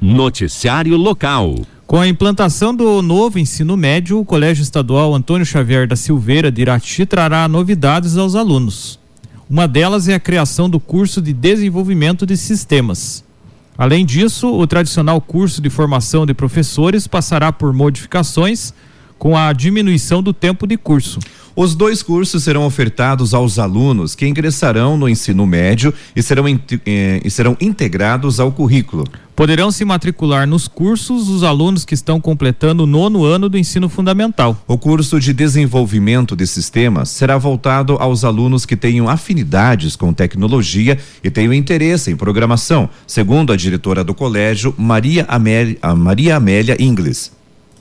Noticiário Local. Com a implantação do novo ensino médio, o Colégio Estadual Antônio Xavier da Silveira de Irati trará novidades aos alunos. Uma delas é a criação do curso de desenvolvimento de sistemas. Além disso, o tradicional curso de formação de professores passará por modificações com a diminuição do tempo de curso. Os dois cursos serão ofertados aos alunos que ingressarão no ensino médio e serão, eh, e serão integrados ao currículo. Poderão se matricular nos cursos os alunos que estão completando o nono ano do ensino fundamental. O curso de desenvolvimento de sistemas será voltado aos alunos que tenham afinidades com tecnologia e tenham interesse em programação, segundo a diretora do colégio, Maria Amélia, Maria Amélia Ingles.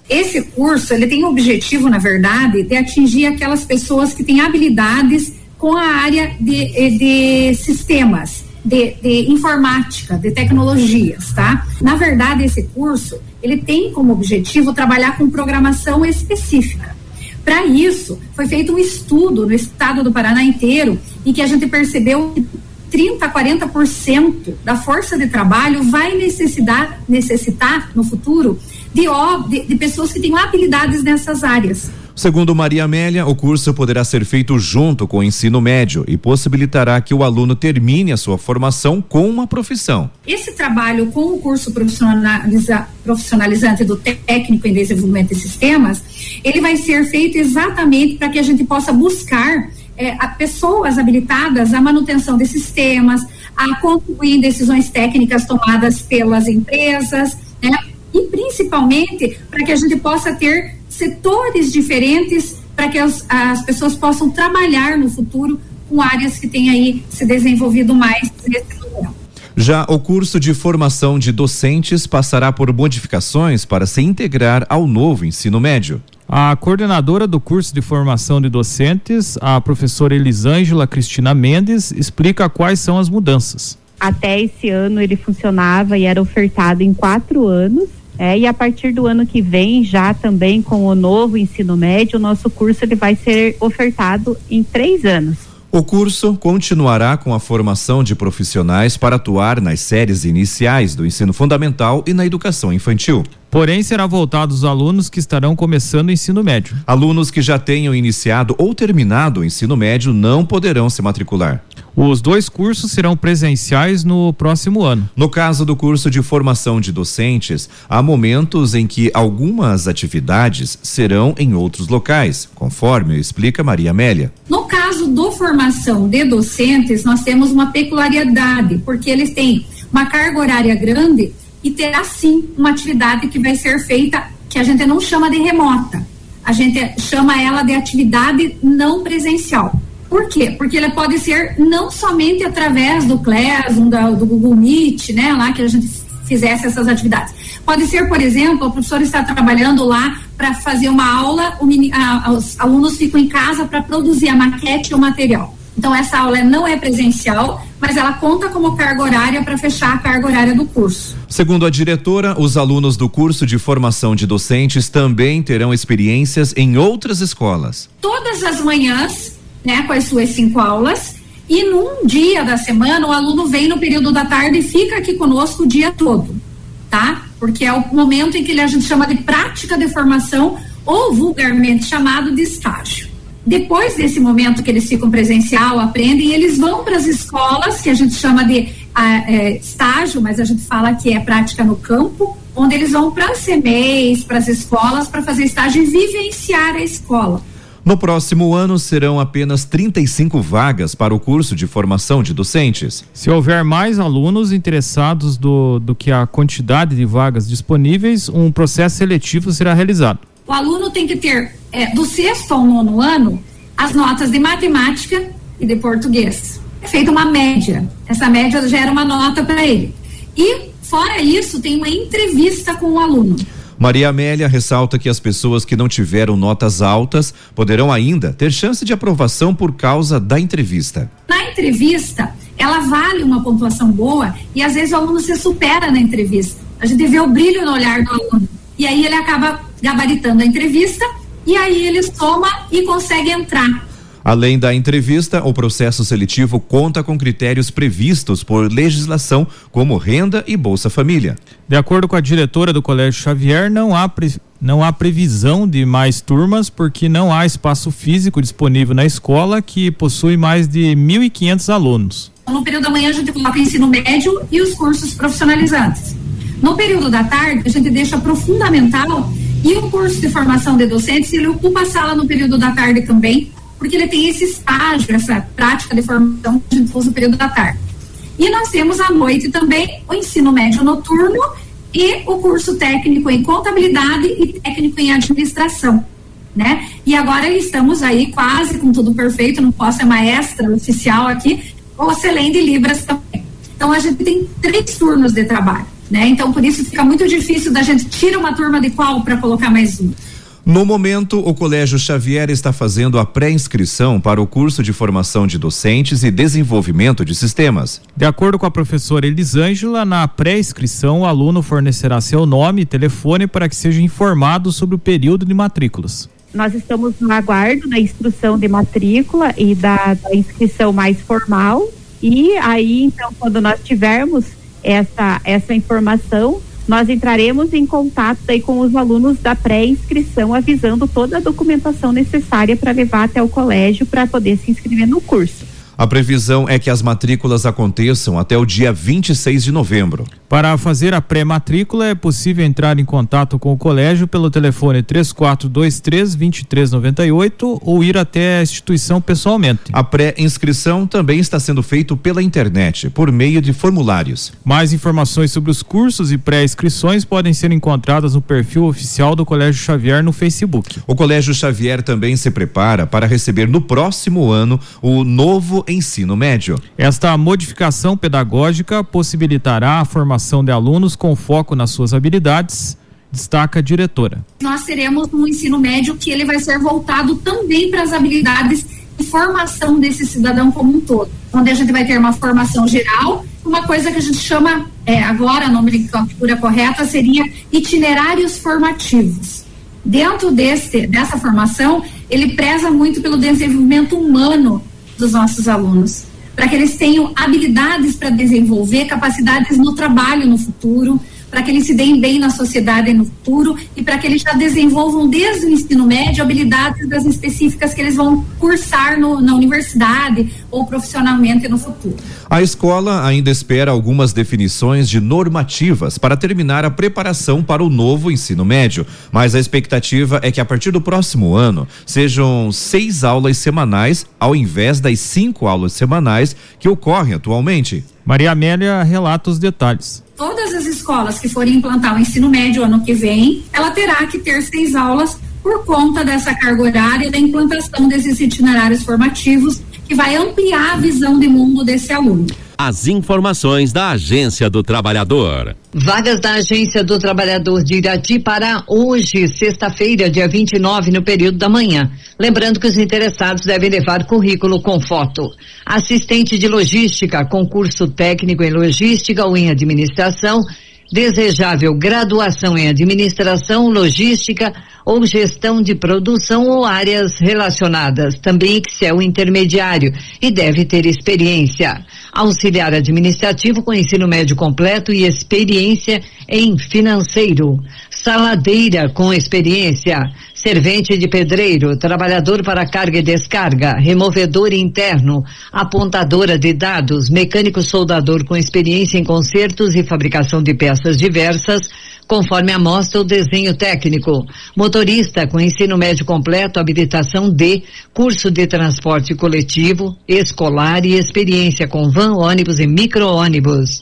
Esse curso, ele tem o objetivo, na verdade, de atingir aquelas pessoas que têm habilidades com a área de, de sistemas, de, de, informática, de tecnologias, tá? Na verdade, esse curso, ele tem como objetivo trabalhar com programação específica. Para isso, foi feito um estudo no estado do Paraná inteiro e que a gente percebeu que 30 a 40% da força de trabalho vai necessitar, necessitar no futuro de, de, de pessoas que tenham habilidades nessas áreas. Segundo Maria Amélia, o curso poderá ser feito junto com o ensino médio e possibilitará que o aluno termine a sua formação com uma profissão. Esse trabalho com o curso profissionaliza, profissionalizante do técnico em desenvolvimento de sistemas, ele vai ser feito exatamente para que a gente possa buscar é, a pessoas habilitadas à manutenção de sistemas, a contribuir em decisões técnicas tomadas pelas empresas, né? e principalmente para que a gente possa ter setores diferentes para que as, as pessoas possam trabalhar no futuro com áreas que têm aí se desenvolvido mais nesse momento. Já o curso de formação de docentes passará por modificações para se integrar ao novo ensino médio. A coordenadora do curso de formação de docentes, a professora Elisângela Cristina Mendes, explica quais são as mudanças. Até esse ano ele funcionava e era ofertado em quatro anos é, e a partir do ano que vem, já também com o novo ensino médio, o nosso curso ele vai ser ofertado em três anos. O curso continuará com a formação de profissionais para atuar nas séries iniciais do ensino fundamental e na educação infantil. Porém, será voltado aos alunos que estarão começando o ensino médio. Alunos que já tenham iniciado ou terminado o ensino médio não poderão se matricular. Os dois cursos serão presenciais no próximo ano. No caso do curso de formação de docentes, há momentos em que algumas atividades serão em outros locais, conforme explica Maria Amélia. No caso do formação de docentes, nós temos uma peculiaridade, porque eles têm uma carga horária grande e terá sim uma atividade que vai ser feita que a gente não chama de remota. A gente chama ela de atividade não presencial. Por quê? Porque ele pode ser não somente através do Classroom, do, do Google Meet, né, lá que a gente fizesse essas atividades. Pode ser, por exemplo, o professor está trabalhando lá para fazer uma aula, o, a, os alunos ficam em casa para produzir a maquete ou material. Então, essa aula não é presencial, mas ela conta como carga horária para fechar a carga horária do curso. Segundo a diretora, os alunos do curso de formação de docentes também terão experiências em outras escolas. Todas as manhãs né, com as suas cinco aulas. E num dia da semana, o aluno vem no período da tarde e fica aqui conosco o dia todo, tá? Porque é o momento em que a gente chama de prática de formação ou vulgarmente chamado de estágio. Depois desse momento que eles ficam presencial, aprendem, eles vão para as escolas, que a gente chama de é, estágio, mas a gente fala que é prática no campo, onde eles vão para as CMEs, para as escolas, para fazer estágio e vivenciar a escola. No próximo ano serão apenas 35 vagas para o curso de formação de docentes. Se houver mais alunos interessados do, do que a quantidade de vagas disponíveis, um processo seletivo será realizado. O aluno tem que ter, é, do sexto ao nono ano, as notas de matemática e de português. É feita uma média. Essa média gera uma nota para ele. E, fora isso, tem uma entrevista com o aluno. Maria Amélia ressalta que as pessoas que não tiveram notas altas poderão ainda ter chance de aprovação por causa da entrevista. Na entrevista, ela vale uma pontuação boa e às vezes o aluno se supera na entrevista. A gente vê o brilho no olhar do aluno. E aí ele acaba gabaritando a entrevista e aí ele soma e consegue entrar Além da entrevista, o processo seletivo conta com critérios previstos por legislação, como renda e Bolsa Família. De acordo com a diretora do Colégio Xavier, não há, pre... não há previsão de mais turmas porque não há espaço físico disponível na escola que possui mais de 1.500 alunos. No período da manhã a gente coloca ensino médio e os cursos profissionalizantes. No período da tarde a gente deixa para o fundamental e o curso de formação de docentes ele ocupa a sala no período da tarde também porque ele tem esse estágio, essa prática de formação que no período da tarde. E nós temos à noite também o ensino médio noturno e o curso técnico em contabilidade e técnico em administração, né? E agora estamos aí quase com tudo perfeito, não posso ser maestra oficial aqui, o Celém de Libras também. Então a gente tem três turnos de trabalho, né? Então por isso fica muito difícil da gente tirar uma turma de qual para colocar mais uma. No momento, o Colégio Xavier está fazendo a pré-inscrição para o curso de formação de docentes e desenvolvimento de sistemas. De acordo com a professora Elisângela, na pré-inscrição o aluno fornecerá seu nome e telefone para que seja informado sobre o período de matrículas. Nós estamos no aguardo da instrução de matrícula e da, da inscrição mais formal. E aí, então, quando nós tivermos essa, essa informação, nós entraremos em contato aí com os alunos da pré-inscrição, avisando toda a documentação necessária para levar até o colégio para poder se inscrever no curso. A previsão é que as matrículas aconteçam até o dia 26 de novembro. Para fazer a pré-matrícula, é possível entrar em contato com o colégio pelo telefone 3423-2398 ou ir até a instituição pessoalmente. A pré-inscrição também está sendo feita pela internet, por meio de formulários. Mais informações sobre os cursos e pré-inscrições podem ser encontradas no perfil oficial do Colégio Xavier no Facebook. O Colégio Xavier também se prepara para receber no próximo ano o novo ensino médio. Esta modificação pedagógica possibilitará a formação de alunos com foco nas suas habilidades, destaca a diretora. Nós teremos um ensino médio que ele vai ser voltado também para as habilidades e formação desse cidadão como um todo, onde a gente vai ter uma formação geral, uma coisa que a gente chama é, agora a nomenclatura correta seria itinerários formativos. Dentro desse, dessa formação, ele preza muito pelo desenvolvimento humano dos nossos alunos, para que eles tenham habilidades para desenvolver, capacidades no trabalho no futuro, para que eles se deem bem na sociedade no futuro e para que eles já desenvolvam desde o ensino médio habilidades das específicas que eles vão cursar no, na universidade ou profissionalmente no futuro. A escola ainda espera algumas definições de normativas para terminar a preparação para o novo ensino médio, mas a expectativa é que a partir do próximo ano sejam seis aulas semanais ao invés das cinco aulas semanais que ocorrem atualmente. Maria Amélia relata os detalhes todas as escolas que forem implantar o ensino médio ano que vem, ela terá que ter seis aulas por conta dessa carga horária e da implantação desses itinerários formativos que vai ampliar a visão de mundo desse aluno. As informações da Agência do Trabalhador. Vagas da Agência do Trabalhador de Irati para hoje, sexta-feira, dia 29, no período da manhã. Lembrando que os interessados devem levar currículo com foto. Assistente de logística, concurso técnico em logística ou em administração desejável graduação em administração, logística ou gestão de produção ou áreas relacionadas, também Excel intermediário e deve ter experiência. Auxiliar administrativo com ensino médio completo e experiência em financeiro. Saladeira com experiência servente de pedreiro, trabalhador para carga e descarga, removedor interno, apontadora de dados, mecânico soldador com experiência em consertos e fabricação de peças diversas, conforme amostra o desenho técnico. Motorista com ensino médio completo, habilitação D, curso de transporte coletivo, escolar e experiência com van, ônibus e micro-ônibus.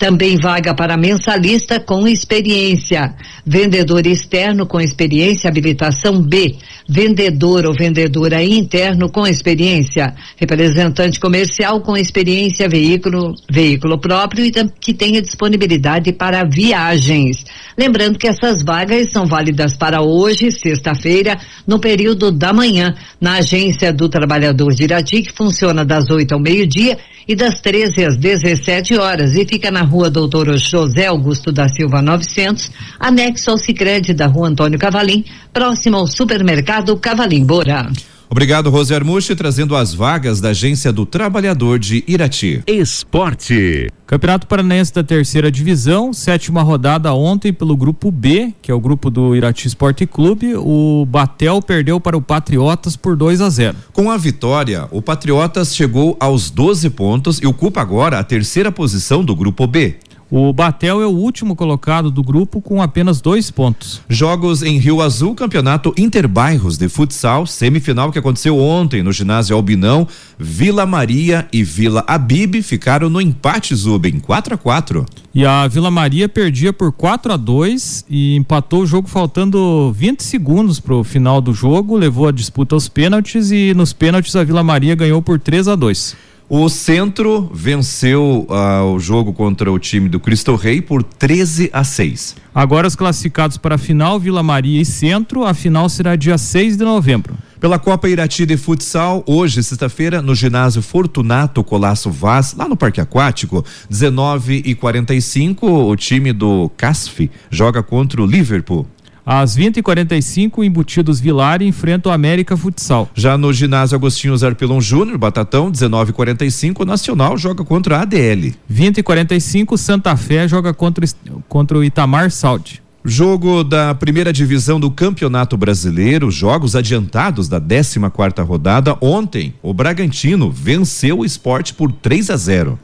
Também vaga para mensalista com experiência. Vendedor externo com experiência, habilitação B. Vendedor ou vendedora interno com experiência. Representante comercial com experiência, veículo, veículo próprio e que tenha disponibilidade para viagens. Lembrando que essas vagas são válidas para hoje, sexta-feira, no período da manhã, na agência do trabalhador de Irati, que funciona das 8 ao meio-dia e das 13 às 17 horas e fica na rua Doutor José Augusto da Silva 900, anexo ao Sicredi da rua Antônio Cavalim, próximo ao supermercado Cavalim Bora. Obrigado, Rose Armuche, trazendo as vagas da Agência do Trabalhador de Irati. Esporte. Campeonato Paranaense da Terceira Divisão, sétima rodada ontem pelo grupo B, que é o grupo do Irati Esporte Clube. O Batel perdeu para o Patriotas por 2 a 0. Com a vitória, o Patriotas chegou aos 12 pontos e ocupa agora a terceira posição do grupo B. O Batel é o último colocado do grupo com apenas dois pontos. Jogos em Rio Azul, campeonato Interbairros de futsal, semifinal que aconteceu ontem no ginásio Albinão, Vila Maria e Vila Abib ficaram no empate Zuben, 4 a 4 E a Vila Maria perdia por 4 a 2 e empatou o jogo faltando 20 segundos para o final do jogo, levou a disputa aos pênaltis e nos pênaltis a Vila Maria ganhou por 3 a 2 o Centro venceu uh, o jogo contra o time do Cristo Rei por 13 a 6. Agora os classificados para a final, Vila Maria e Centro, a final será dia 6 de novembro. Pela Copa Irati de Futsal, hoje, sexta-feira, no ginásio Fortunato Colasso Vaz, lá no Parque Aquático, 19 e 45 o time do CASF joga contra o Liverpool. Às 20h45, Embutidos Vilar enfrenta o América Futsal. Já no ginásio Agostinho Zarpelon Júnior, Batatão, 19h45, o Nacional joga contra a ADL. 20h45, Santa Fé joga contra, contra o Itamar Saudi. Jogo da primeira divisão do Campeonato Brasileiro, jogos adiantados da 14 quarta rodada. Ontem, o Bragantino venceu o esporte por 3 a 0.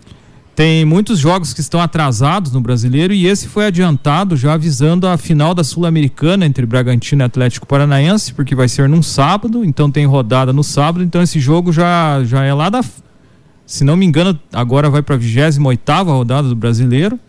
Tem muitos jogos que estão atrasados no brasileiro e esse foi adiantado já avisando a final da Sul-Americana entre Bragantino e Atlético Paranaense, porque vai ser num sábado, então tem rodada no sábado, então esse jogo já, já é lá da. Se não me engano, agora vai para a 28 rodada do brasileiro.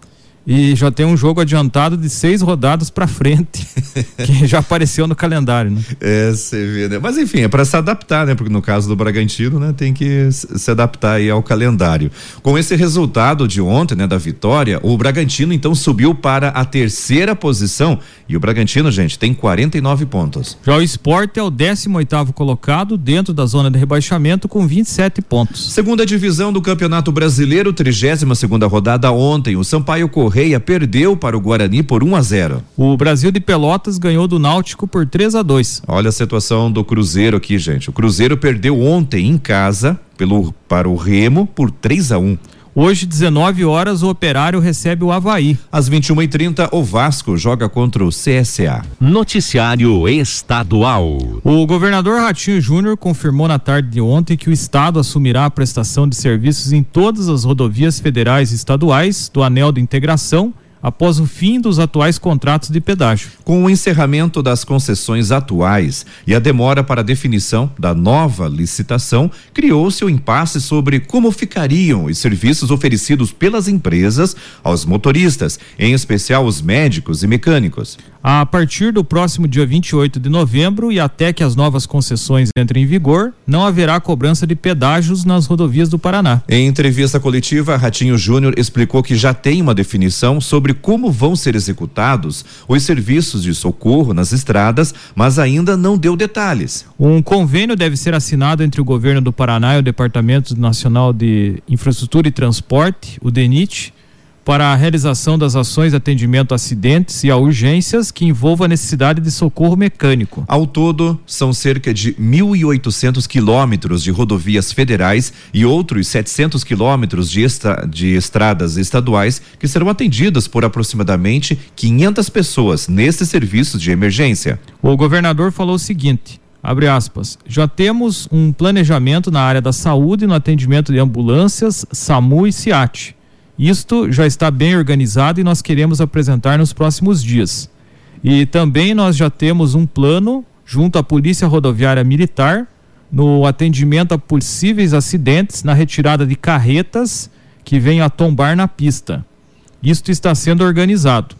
E já tem um jogo adiantado de seis rodadas para frente, que já apareceu no calendário, né? É, você vê, né? Mas enfim, é para se adaptar, né? Porque no caso do Bragantino, né, tem que se adaptar aí ao calendário. Com esse resultado de ontem, né, da vitória, o Bragantino então subiu para a terceira posição e o Bragantino, gente, tem 49 pontos. Já o Sport é o 18 oitavo colocado dentro da zona de rebaixamento com 27 pontos. Segunda divisão do Campeonato Brasileiro, 32 segunda rodada ontem, o Sampaio Correia Correia perdeu para o Guarani por 1 a 0. O Brasil de Pelotas ganhou do Náutico por 3 a 2. Olha a situação do Cruzeiro aqui, gente. O Cruzeiro perdeu ontem em casa pelo para o Remo por 3 a 1. Hoje, 19 horas, o Operário recebe o Havaí. Às 21h30, o Vasco joga contra o CSA. Noticiário Estadual. O governador Ratinho Júnior confirmou na tarde de ontem que o Estado assumirá a prestação de serviços em todas as rodovias federais e estaduais do Anel de Integração após o fim dos atuais contratos de pedágio. Com o encerramento das concessões atuais e a demora para a definição da nova licitação, criou-se o um impasse sobre como ficariam os serviços oferecidos pelas empresas aos motoristas, em especial os médicos e mecânicos. A partir do próximo dia 28 de novembro e até que as novas concessões entrem em vigor, não haverá cobrança de pedágios nas rodovias do Paraná. Em entrevista coletiva, Ratinho Júnior explicou que já tem uma definição sobre como vão ser executados os serviços de socorro nas estradas, mas ainda não deu detalhes. Um convênio deve ser assinado entre o governo do Paraná e o Departamento Nacional de Infraestrutura e Transporte, o DENIT, para a realização das ações de atendimento a acidentes e a urgências que envolva a necessidade de socorro mecânico. Ao todo, são cerca de 1.800 quilômetros de rodovias federais e outros 700 quilômetros de, estra de estradas estaduais que serão atendidas por aproximadamente 500 pessoas nesses serviços de emergência. O governador falou o seguinte. Abre aspas. Já temos um planejamento na área da saúde no atendimento de ambulâncias, SAMU e SIAT. Isto já está bem organizado e nós queremos apresentar nos próximos dias. E também nós já temos um plano junto à Polícia Rodoviária Militar no atendimento a possíveis acidentes na retirada de carretas que venham a tombar na pista. Isto está sendo organizado.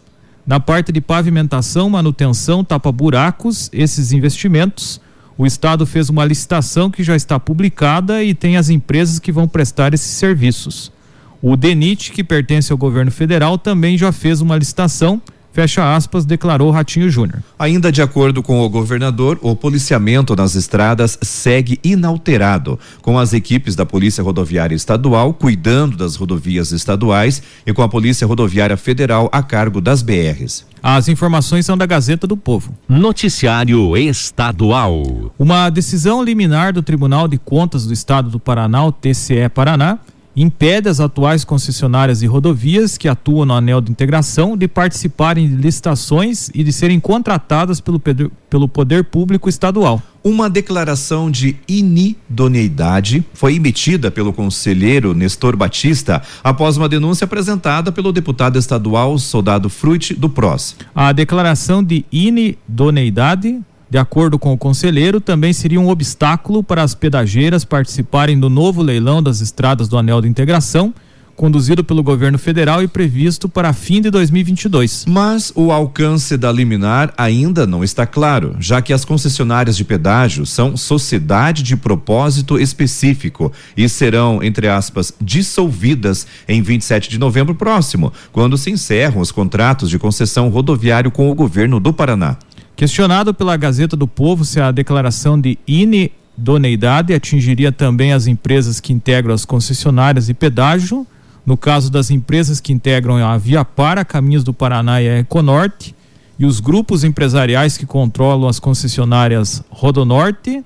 Na parte de pavimentação, manutenção, tapa-buracos, esses investimentos, o Estado fez uma licitação que já está publicada e tem as empresas que vão prestar esses serviços. O DENIT, que pertence ao governo federal, também já fez uma licitação Fecha aspas, declarou Ratinho Júnior. Ainda de acordo com o governador, o policiamento nas estradas segue inalterado, com as equipes da Polícia Rodoviária Estadual cuidando das rodovias estaduais e com a Polícia Rodoviária Federal a cargo das BRs. As informações são da Gazeta do Povo. Noticiário Estadual. Uma decisão liminar do Tribunal de Contas do Estado do Paraná, o TCE Paraná, impede as atuais concessionárias de rodovias que atuam no anel de integração de participarem de licitações e de serem contratadas pelo, pelo poder público estadual. Uma declaração de inidoneidade foi emitida pelo conselheiro Nestor Batista após uma denúncia apresentada pelo deputado estadual Soldado Fruit do PROS. A declaração de inidoneidade de acordo com o conselheiro, também seria um obstáculo para as pedageiras participarem do novo leilão das estradas do Anel de Integração, conduzido pelo governo federal e previsto para fim de 2022. Mas o alcance da liminar ainda não está claro, já que as concessionárias de pedágio são sociedade de propósito específico e serão, entre aspas, dissolvidas em 27 de novembro próximo, quando se encerram os contratos de concessão rodoviário com o governo do Paraná. Questionado pela Gazeta do Povo se a declaração de inidoneidade atingiria também as empresas que integram as concessionárias e pedágio, no caso das empresas que integram a Via Para, Caminhos do Paraná e a Econorte, e os grupos empresariais que controlam as concessionárias Rodonorte,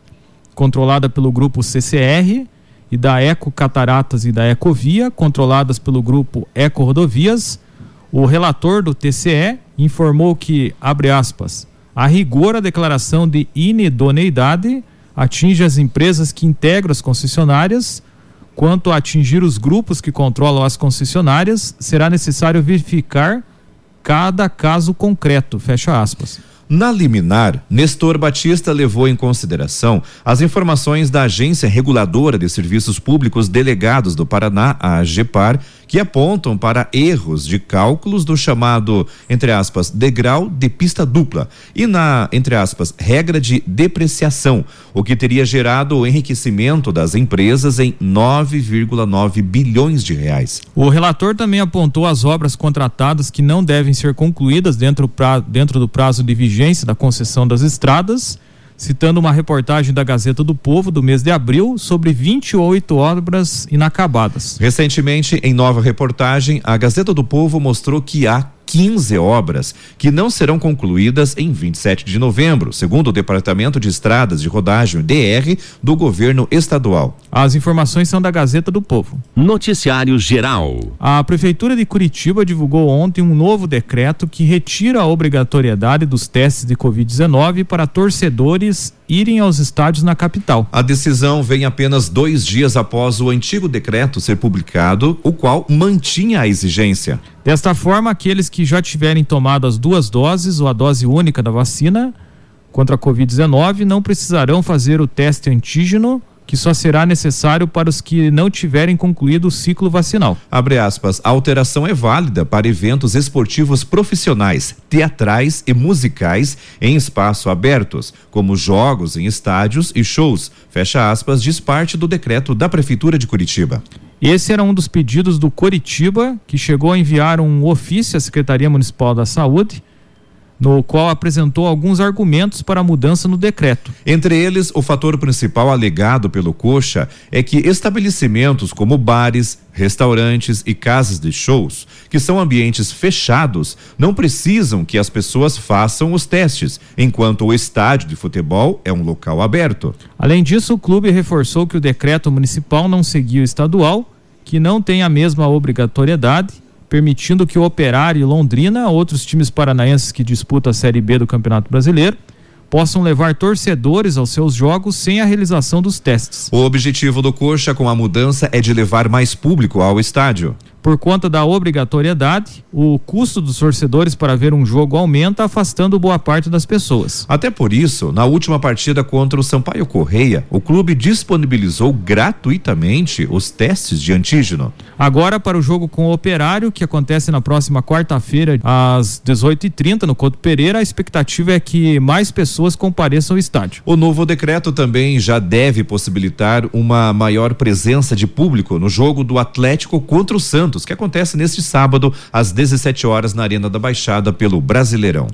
controlada pelo grupo CCR, e da Eco Cataratas e da Ecovia, controladas pelo grupo Eco Rodovias, o relator do TCE informou que, abre aspas, a rigor, a declaração de inidoneidade atinge as empresas que integram as concessionárias. Quanto a atingir os grupos que controlam as concessionárias, será necessário verificar cada caso concreto. Fecha aspas. Na liminar, Nestor Batista levou em consideração as informações da Agência Reguladora de Serviços Públicos Delegados do Paraná, a AGEPAR, que apontam para erros de cálculos do chamado, entre aspas, degrau de pista dupla e na, entre aspas, regra de depreciação, o que teria gerado o enriquecimento das empresas em 9,9 bilhões de reais. O relator também apontou as obras contratadas que não devem ser concluídas dentro, pra, dentro do prazo de vigência da concessão das estradas citando uma reportagem da Gazeta do Povo do mês de abril sobre 28 obras inacabadas. Recentemente, em nova reportagem, a Gazeta do Povo mostrou que há 15 obras que não serão concluídas em 27 de novembro, segundo o Departamento de Estradas de Rodagem DR do governo estadual. As informações são da Gazeta do Povo. Noticiário Geral. A Prefeitura de Curitiba divulgou ontem um novo decreto que retira a obrigatoriedade dos testes de Covid-19 para torcedores irem aos estádios na capital. A decisão vem apenas dois dias após o antigo decreto ser publicado, o qual mantinha a exigência. Desta forma, aqueles que já tiverem tomado as duas doses ou a dose única da vacina contra a Covid-19 não precisarão fazer o teste antígeno que só será necessário para os que não tiverem concluído o ciclo vacinal. Abre aspas, a alteração é válida para eventos esportivos profissionais, teatrais e musicais em espaço abertos, como jogos em estádios e shows. Fecha aspas, diz parte do decreto da Prefeitura de Curitiba. Esse era um dos pedidos do Coritiba, que chegou a enviar um ofício à Secretaria Municipal da Saúde no qual apresentou alguns argumentos para a mudança no decreto. Entre eles, o fator principal alegado pelo Coxa é que estabelecimentos como bares, restaurantes e casas de shows, que são ambientes fechados, não precisam que as pessoas façam os testes, enquanto o estádio de futebol é um local aberto. Além disso, o clube reforçou que o decreto municipal não seguiu o estadual, que não tem a mesma obrigatoriedade permitindo que o Operário e Londrina, outros times paranaenses que disputam a Série B do Campeonato Brasileiro, possam levar torcedores aos seus jogos sem a realização dos testes. O objetivo do Coxa com a mudança é de levar mais público ao estádio. Por conta da obrigatoriedade, o custo dos torcedores para ver um jogo aumenta, afastando boa parte das pessoas. Até por isso, na última partida contra o Sampaio Correia, o clube disponibilizou gratuitamente os testes de antígeno. Agora, para o jogo com o Operário, que acontece na próxima quarta-feira, às 18h30, no Couto Pereira, a expectativa é que mais pessoas compareçam ao estádio. O novo decreto também já deve possibilitar uma maior presença de público no jogo do Atlético contra o Santos Santos, que acontece neste sábado às 17 horas na Arena da Baixada pelo Brasileirão.